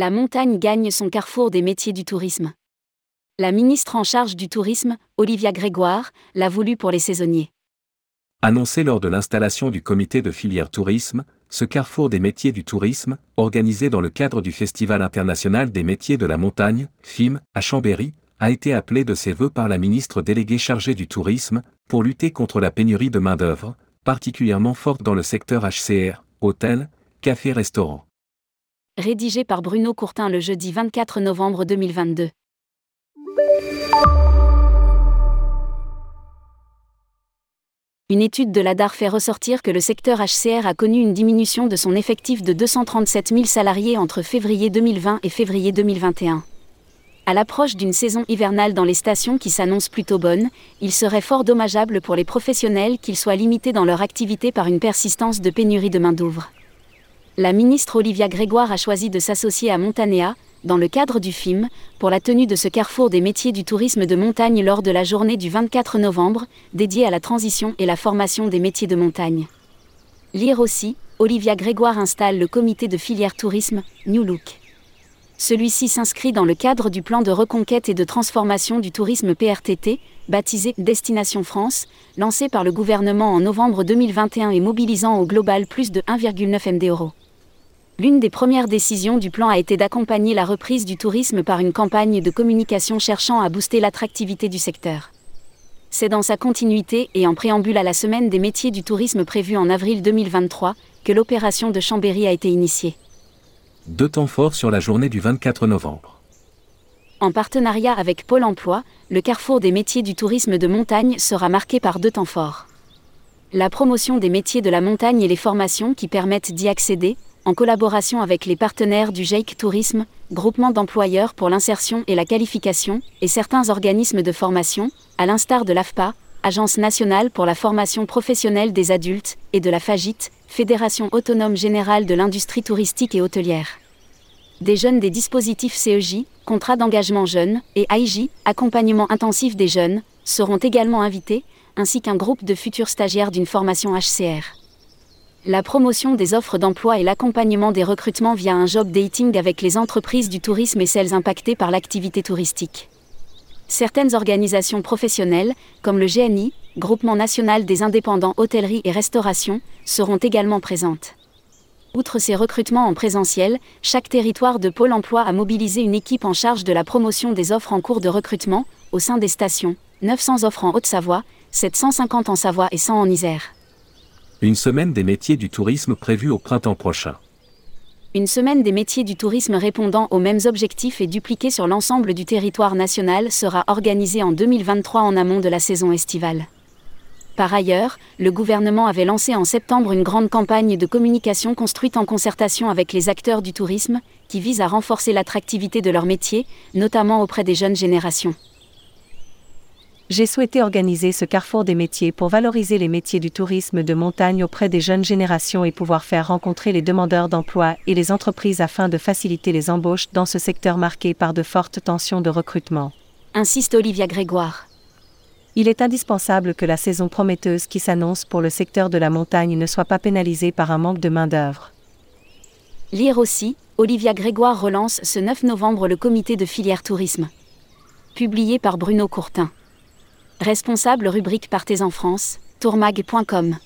La montagne gagne son carrefour des métiers du tourisme. La ministre en charge du tourisme, Olivia Grégoire, l'a voulu pour les saisonniers. Annoncé lors de l'installation du comité de filière tourisme, ce carrefour des métiers du tourisme, organisé dans le cadre du Festival international des métiers de la montagne, FIM, à Chambéry, a été appelé de ses voeux par la ministre déléguée chargée du tourisme, pour lutter contre la pénurie de main-d'œuvre, particulièrement forte dans le secteur HCR, hôtel, café-restaurant. Rédigé par Bruno Courtin le jeudi 24 novembre 2022. Une étude de l'ADAR fait ressortir que le secteur HCR a connu une diminution de son effectif de 237 000 salariés entre février 2020 et février 2021. À l'approche d'une saison hivernale dans les stations qui s'annonce plutôt bonne, il serait fort dommageable pour les professionnels qu'ils soient limités dans leur activité par une persistance de pénurie de main-d'œuvre. La ministre Olivia Grégoire a choisi de s'associer à Montanea, dans le cadre du film, pour la tenue de ce carrefour des métiers du tourisme de montagne lors de la journée du 24 novembre, dédiée à la transition et la formation des métiers de montagne. Lire aussi, Olivia Grégoire installe le comité de filière tourisme, New Look. Celui-ci s'inscrit dans le cadre du plan de reconquête et de transformation du tourisme PRTT, baptisé Destination France, lancé par le gouvernement en novembre 2021 et mobilisant au global plus de 1,9 MD euros. L'une des premières décisions du plan a été d'accompagner la reprise du tourisme par une campagne de communication cherchant à booster l'attractivité du secteur. C'est dans sa continuité et en préambule à la semaine des métiers du tourisme prévue en avril 2023 que l'opération de Chambéry a été initiée deux temps forts sur la journée du 24 novembre. En partenariat avec Pôle Emploi, le carrefour des métiers du tourisme de montagne sera marqué par deux temps forts. La promotion des métiers de la montagne et les formations qui permettent d'y accéder, en collaboration avec les partenaires du JEIC Tourisme, groupement d'employeurs pour l'insertion et la qualification, et certains organismes de formation, à l'instar de l'AFPA, Agence nationale pour la formation professionnelle des adultes, et de la FAGIT, Fédération autonome générale de l'industrie touristique et hôtelière. Des jeunes des dispositifs CEJ, contrat d'engagement jeunes, et AIJ, accompagnement intensif des jeunes, seront également invités, ainsi qu'un groupe de futurs stagiaires d'une formation HCR. La promotion des offres d'emploi et l'accompagnement des recrutements via un job dating avec les entreprises du tourisme et celles impactées par l'activité touristique. Certaines organisations professionnelles, comme le GNI, Groupement national des indépendants hôtellerie et restauration, seront également présentes. Outre ces recrutements en présentiel, chaque territoire de Pôle emploi a mobilisé une équipe en charge de la promotion des offres en cours de recrutement, au sein des stations, 900 offres en Haute-Savoie, 750 en Savoie et 100 en Isère. Une semaine des métiers du tourisme prévue au printemps prochain. Une semaine des métiers du tourisme répondant aux mêmes objectifs et dupliquée sur l'ensemble du territoire national sera organisée en 2023 en amont de la saison estivale. Par ailleurs, le gouvernement avait lancé en septembre une grande campagne de communication construite en concertation avec les acteurs du tourisme, qui vise à renforcer l'attractivité de leur métier, notamment auprès des jeunes générations. J'ai souhaité organiser ce carrefour des métiers pour valoriser les métiers du tourisme de montagne auprès des jeunes générations et pouvoir faire rencontrer les demandeurs d'emploi et les entreprises afin de faciliter les embauches dans ce secteur marqué par de fortes tensions de recrutement. Insiste Olivia Grégoire. Il est indispensable que la saison prometteuse qui s'annonce pour le secteur de la montagne ne soit pas pénalisée par un manque de main-d'œuvre. Lire aussi, Olivia Grégoire relance ce 9 novembre le comité de filière tourisme. Publié par Bruno Courtin. Responsable rubrique Partez en France, tourmag.com.